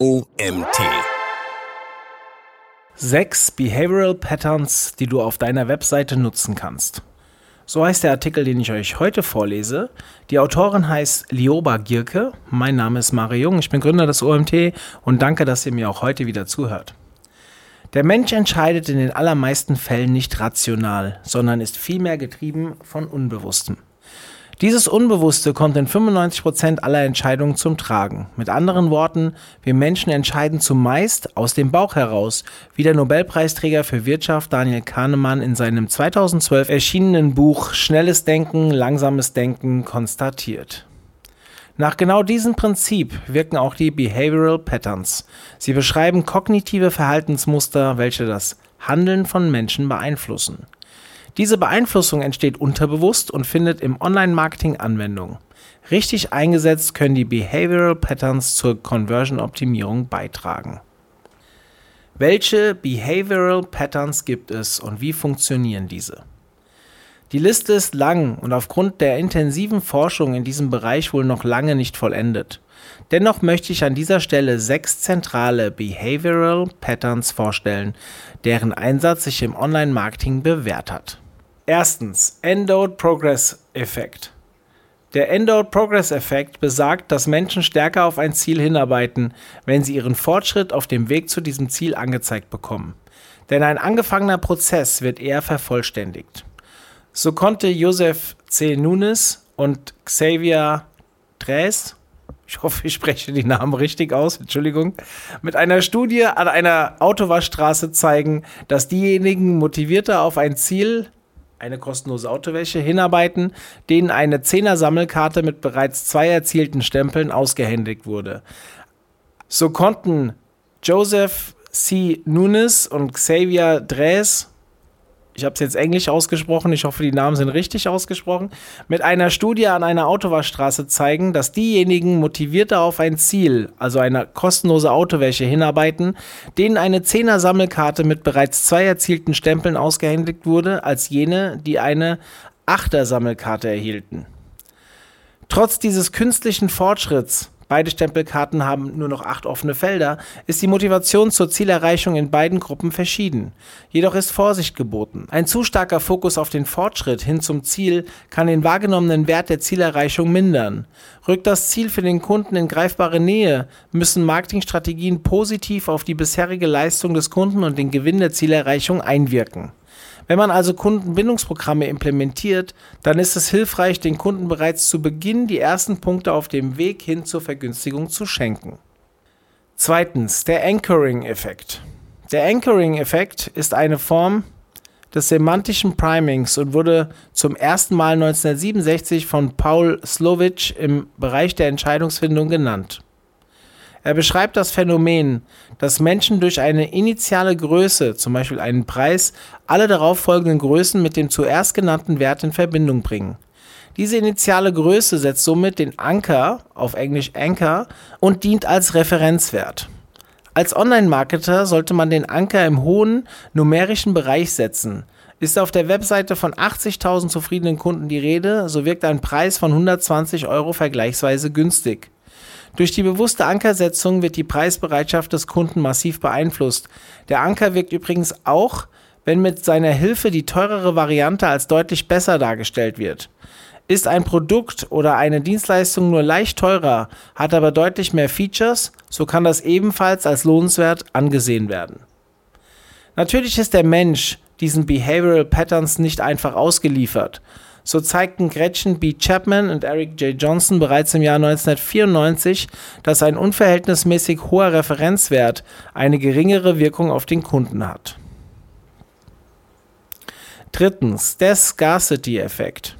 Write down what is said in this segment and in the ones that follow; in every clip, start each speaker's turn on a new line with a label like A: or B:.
A: OMT. Sechs Behavioral Patterns, die du auf deiner Webseite nutzen kannst. So heißt der Artikel, den ich euch heute vorlese. Die Autorin heißt Lioba Gierke. Mein Name ist Mario Jung. Ich bin Gründer des OMT und danke, dass ihr mir auch heute wieder zuhört. Der Mensch entscheidet in den allermeisten Fällen nicht rational, sondern ist vielmehr getrieben von Unbewusstem. Dieses Unbewusste kommt in 95% aller Entscheidungen zum Tragen. Mit anderen Worten, wir Menschen entscheiden zumeist aus dem Bauch heraus, wie der Nobelpreisträger für Wirtschaft Daniel Kahnemann in seinem 2012 erschienenen Buch Schnelles Denken, langsames Denken konstatiert. Nach genau diesem Prinzip wirken auch die Behavioral Patterns. Sie beschreiben kognitive Verhaltensmuster, welche das Handeln von Menschen beeinflussen. Diese Beeinflussung entsteht unterbewusst und findet im Online-Marketing Anwendung. Richtig eingesetzt können die Behavioral Patterns zur Conversion-Optimierung beitragen. Welche Behavioral Patterns gibt es und wie funktionieren diese? Die Liste ist lang und aufgrund der intensiven Forschung in diesem Bereich wohl noch lange nicht vollendet. Dennoch möchte ich an dieser Stelle sechs zentrale Behavioral Patterns vorstellen, deren Einsatz sich im Online-Marketing bewährt hat. Erstens, Endowed Progress Effekt. Der Endowed Progress Effekt besagt, dass Menschen stärker auf ein Ziel hinarbeiten, wenn sie ihren Fortschritt auf dem Weg zu diesem Ziel angezeigt bekommen. Denn ein angefangener Prozess wird eher vervollständigt. So konnte Josef C. Nunes und Xavier Dres, ich hoffe, ich spreche die Namen richtig aus, Entschuldigung, mit einer Studie an einer Autowaschstraße zeigen, dass diejenigen motivierter auf ein Ziel eine kostenlose Autowäsche hinarbeiten, denen eine Zehner-Sammelkarte mit bereits zwei erzielten Stempeln ausgehändigt wurde. So konnten Joseph C. Nunes und Xavier Dres ich habe es jetzt englisch ausgesprochen, ich hoffe, die Namen sind richtig ausgesprochen, mit einer Studie an einer Autowaschstraße zeigen, dass diejenigen motivierter auf ein Ziel, also eine kostenlose Autowäsche, hinarbeiten, denen eine Zehner-Sammelkarte mit bereits zwei erzielten Stempeln ausgehändigt wurde, als jene, die eine Achter-Sammelkarte erhielten. Trotz dieses künstlichen Fortschritts beide Stempelkarten haben nur noch acht offene Felder, ist die Motivation zur Zielerreichung in beiden Gruppen verschieden. Jedoch ist Vorsicht geboten. Ein zu starker Fokus auf den Fortschritt hin zum Ziel kann den wahrgenommenen Wert der Zielerreichung mindern. Rückt das Ziel für den Kunden in greifbare Nähe, müssen Marketingstrategien positiv auf die bisherige Leistung des Kunden und den Gewinn der Zielerreichung einwirken. Wenn man also Kundenbindungsprogramme implementiert, dann ist es hilfreich, den Kunden bereits zu Beginn die ersten Punkte auf dem Weg hin zur Vergünstigung zu schenken. Zweitens, der Anchoring-Effekt. Der Anchoring-Effekt ist eine Form des semantischen Primings und wurde zum ersten Mal 1967 von Paul Slovich im Bereich der Entscheidungsfindung genannt. Er beschreibt das Phänomen, dass Menschen durch eine initiale Größe, zum Beispiel einen Preis, alle darauffolgenden Größen mit dem zuerst genannten Wert in Verbindung bringen. Diese initiale Größe setzt somit den Anker, auf Englisch Anchor, und dient als Referenzwert. Als Online-Marketer sollte man den Anker im hohen numerischen Bereich setzen. Ist auf der Webseite von 80.000 zufriedenen Kunden die Rede, so wirkt ein Preis von 120 Euro vergleichsweise günstig. Durch die bewusste Ankersetzung wird die Preisbereitschaft des Kunden massiv beeinflusst. Der Anker wirkt übrigens auch, wenn mit seiner Hilfe die teurere Variante als deutlich besser dargestellt wird. Ist ein Produkt oder eine Dienstleistung nur leicht teurer, hat aber deutlich mehr Features, so kann das ebenfalls als lohnenswert angesehen werden. Natürlich ist der Mensch diesen Behavioral Patterns nicht einfach ausgeliefert. So zeigten Gretchen B. Chapman und Eric J. Johnson bereits im Jahr 1994, dass ein unverhältnismäßig hoher Referenzwert eine geringere Wirkung auf den Kunden hat. Drittens, der Scarcity-Effekt.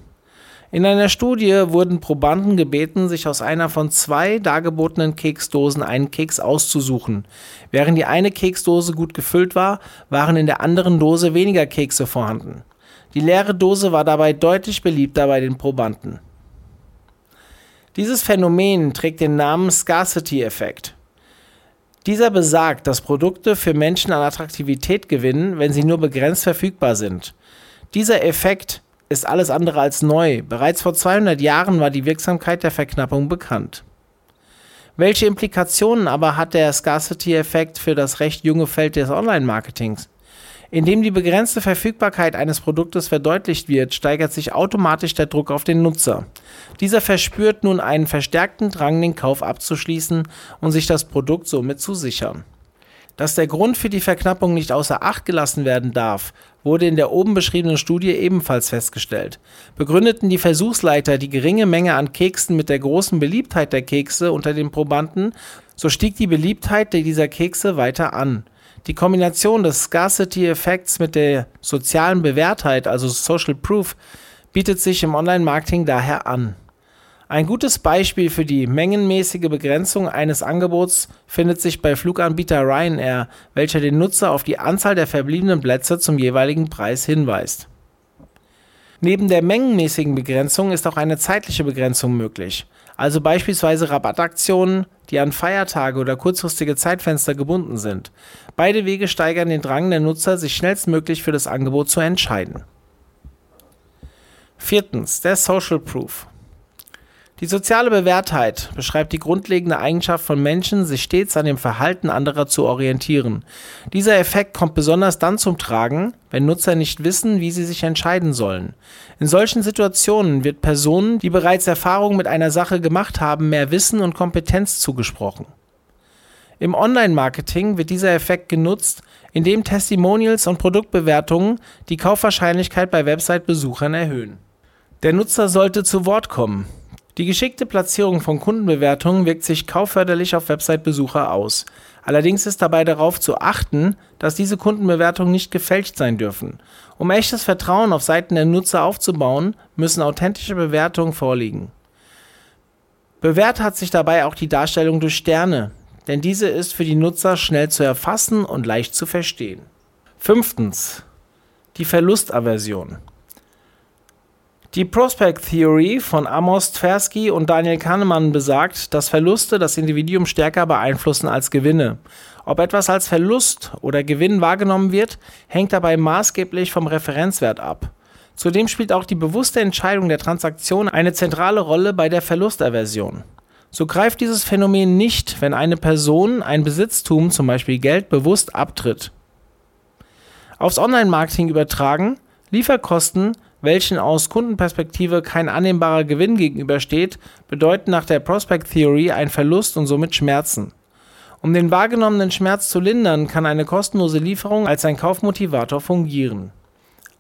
A: In einer Studie wurden Probanden gebeten, sich aus einer von zwei dargebotenen Keksdosen einen Keks auszusuchen. Während die eine Keksdose gut gefüllt war, waren in der anderen Dose weniger Kekse vorhanden. Die leere Dose war dabei deutlich beliebter bei den Probanden. Dieses Phänomen trägt den Namen Scarcity-Effekt. Dieser besagt, dass Produkte für Menschen an Attraktivität gewinnen, wenn sie nur begrenzt verfügbar sind. Dieser Effekt ist alles andere als neu. Bereits vor 200 Jahren war die Wirksamkeit der Verknappung bekannt. Welche Implikationen aber hat der Scarcity-Effekt für das recht junge Feld des Online-Marketings? Indem die begrenzte Verfügbarkeit eines Produktes verdeutlicht wird, steigert sich automatisch der Druck auf den Nutzer. Dieser verspürt nun einen verstärkten Drang, den Kauf abzuschließen und sich das Produkt somit zu sichern. Dass der Grund für die Verknappung nicht außer Acht gelassen werden darf, wurde in der oben beschriebenen Studie ebenfalls festgestellt. Begründeten die Versuchsleiter die geringe Menge an Keksen mit der großen Beliebtheit der Kekse unter den Probanden, so stieg die Beliebtheit dieser Kekse weiter an. Die Kombination des Scarcity-Effekts mit der sozialen Bewährtheit, also Social Proof, bietet sich im Online-Marketing daher an. Ein gutes Beispiel für die mengenmäßige Begrenzung eines Angebots findet sich bei Fluganbieter Ryanair, welcher den Nutzer auf die Anzahl der verbliebenen Plätze zum jeweiligen Preis hinweist. Neben der mengenmäßigen Begrenzung ist auch eine zeitliche Begrenzung möglich, also beispielsweise Rabattaktionen, die an Feiertage oder kurzfristige Zeitfenster gebunden sind. Beide Wege steigern den Drang der Nutzer, sich schnellstmöglich für das Angebot zu entscheiden. Viertens, der Social Proof. Die soziale Bewährtheit beschreibt die grundlegende Eigenschaft von Menschen, sich stets an dem Verhalten anderer zu orientieren. Dieser Effekt kommt besonders dann zum Tragen, wenn Nutzer nicht wissen, wie sie sich entscheiden sollen. In solchen Situationen wird Personen, die bereits Erfahrung mit einer Sache gemacht haben, mehr Wissen und Kompetenz zugesprochen. Im Online-Marketing wird dieser Effekt genutzt, indem Testimonials und Produktbewertungen die Kaufwahrscheinlichkeit bei Website-Besuchern erhöhen. Der Nutzer sollte zu Wort kommen. Die geschickte Platzierung von Kundenbewertungen wirkt sich kaufförderlich auf Website-Besucher aus. Allerdings ist dabei darauf zu achten, dass diese Kundenbewertungen nicht gefälscht sein dürfen. Um echtes Vertrauen auf Seiten der Nutzer aufzubauen, müssen authentische Bewertungen vorliegen. Bewährt hat sich dabei auch die Darstellung durch Sterne, denn diese ist für die Nutzer schnell zu erfassen und leicht zu verstehen. Fünftens. Die Verlustaversion. Die Prospect Theory von Amos Tversky und Daniel Kahnemann besagt, dass Verluste das Individuum stärker beeinflussen als Gewinne. Ob etwas als Verlust oder Gewinn wahrgenommen wird, hängt dabei maßgeblich vom Referenzwert ab. Zudem spielt auch die bewusste Entscheidung der Transaktion eine zentrale Rolle bei der Verlustaversion. So greift dieses Phänomen nicht, wenn eine Person ein Besitztum, zum Beispiel Geld, bewusst abtritt. Aufs Online-Marketing übertragen, Lieferkosten welchen aus Kundenperspektive kein annehmbarer Gewinn gegenübersteht, bedeuten nach der Prospect Theory einen Verlust und somit Schmerzen. Um den wahrgenommenen Schmerz zu lindern, kann eine kostenlose Lieferung als ein Kaufmotivator fungieren.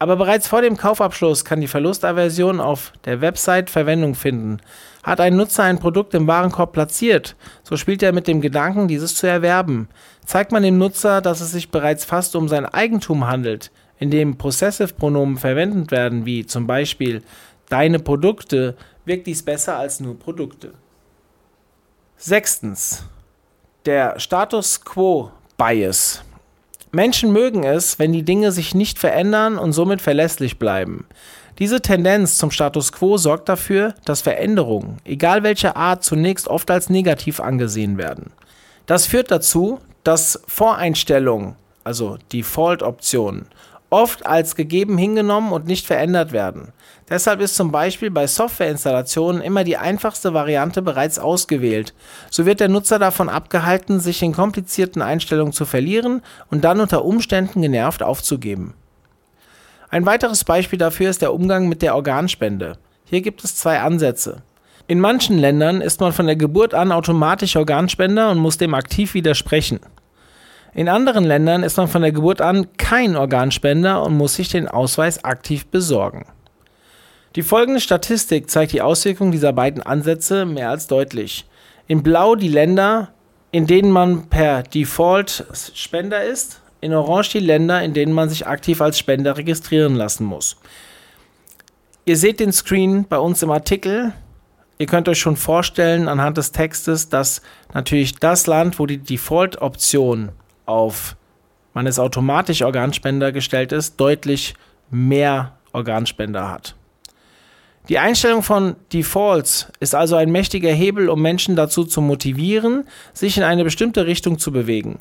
A: Aber bereits vor dem Kaufabschluss kann die Verlustaversion auf der Website Verwendung finden. Hat ein Nutzer ein Produkt im Warenkorb platziert, so spielt er mit dem Gedanken, dieses zu erwerben. Zeigt man dem Nutzer, dass es sich bereits fast um sein Eigentum handelt, in dem Possessive-Pronomen verwendet werden, wie zum Beispiel deine Produkte, wirkt dies besser als nur Produkte. Sechstens. Der Status Quo Bias. Menschen mögen es, wenn die Dinge sich nicht verändern und somit verlässlich bleiben. Diese Tendenz zum Status quo sorgt dafür, dass Veränderungen, egal welcher Art, zunächst oft als negativ angesehen werden. Das führt dazu, dass Voreinstellungen, also Default-Optionen, oft als gegeben hingenommen und nicht verändert werden. Deshalb ist zum Beispiel bei Softwareinstallationen immer die einfachste Variante bereits ausgewählt. So wird der Nutzer davon abgehalten, sich in komplizierten Einstellungen zu verlieren und dann unter Umständen genervt aufzugeben. Ein weiteres Beispiel dafür ist der Umgang mit der Organspende. Hier gibt es zwei Ansätze. In manchen Ländern ist man von der Geburt an automatisch Organspender und muss dem aktiv widersprechen. In anderen Ländern ist man von der Geburt an kein Organspender und muss sich den Ausweis aktiv besorgen. Die folgende Statistik zeigt die Auswirkungen dieser beiden Ansätze mehr als deutlich. In Blau die Länder, in denen man per Default Spender ist, in Orange die Länder, in denen man sich aktiv als Spender registrieren lassen muss. Ihr seht den Screen bei uns im Artikel. Ihr könnt euch schon vorstellen anhand des Textes, dass natürlich das Land, wo die Default-Option auf man ist automatisch Organspender gestellt ist, deutlich mehr Organspender hat. Die Einstellung von Defaults ist also ein mächtiger Hebel, um Menschen dazu zu motivieren, sich in eine bestimmte Richtung zu bewegen.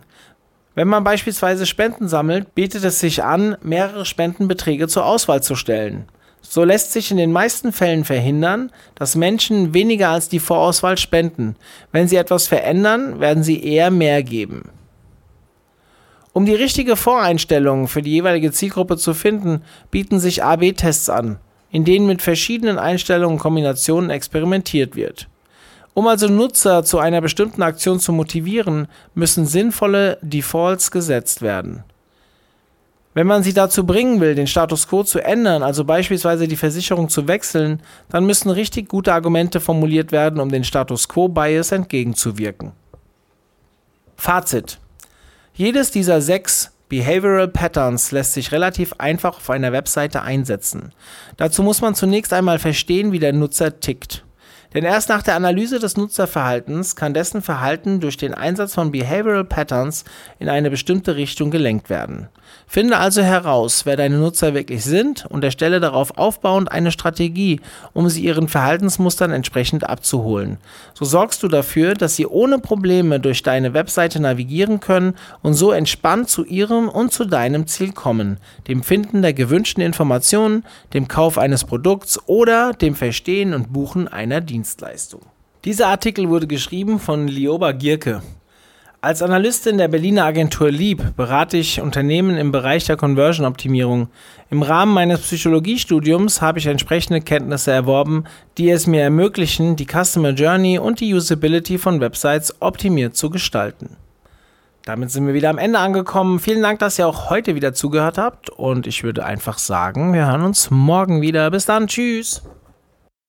A: Wenn man beispielsweise Spenden sammelt, bietet es sich an, mehrere Spendenbeträge zur Auswahl zu stellen. So lässt sich in den meisten Fällen verhindern, dass Menschen weniger als die Vorauswahl spenden. Wenn sie etwas verändern, werden sie eher mehr geben. Um die richtige Voreinstellung für die jeweilige Zielgruppe zu finden, bieten sich AB-Tests an, in denen mit verschiedenen Einstellungen und Kombinationen experimentiert wird. Um also Nutzer zu einer bestimmten Aktion zu motivieren, müssen sinnvolle Defaults gesetzt werden. Wenn man sie dazu bringen will, den Status quo zu ändern, also beispielsweise die Versicherung zu wechseln, dann müssen richtig gute Argumente formuliert werden, um den Status quo Bias entgegenzuwirken. Fazit. Jedes dieser sechs Behavioral Patterns lässt sich relativ einfach auf einer Webseite einsetzen. Dazu muss man zunächst einmal verstehen, wie der Nutzer tickt. Denn erst nach der Analyse des Nutzerverhaltens kann dessen Verhalten durch den Einsatz von Behavioral Patterns in eine bestimmte Richtung gelenkt werden. Finde also heraus, wer deine Nutzer wirklich sind und erstelle darauf aufbauend eine Strategie, um sie ihren Verhaltensmustern entsprechend abzuholen. So sorgst du dafür, dass sie ohne Probleme durch deine Webseite navigieren können und so entspannt zu ihrem und zu deinem Ziel kommen, dem Finden der gewünschten Informationen, dem Kauf eines Produkts oder dem Verstehen und Buchen einer Dienstleistung. Dieser Artikel wurde geschrieben von Lioba Gierke. Als Analystin der Berliner Agentur Lieb berate ich Unternehmen im Bereich der Conversion-Optimierung. Im Rahmen meines Psychologiestudiums habe ich entsprechende Kenntnisse erworben, die es mir ermöglichen, die Customer Journey und die Usability von Websites optimiert zu gestalten. Damit sind wir wieder am Ende angekommen. Vielen Dank, dass ihr auch heute wieder zugehört habt und ich würde einfach sagen, wir hören uns morgen wieder. Bis dann, tschüss.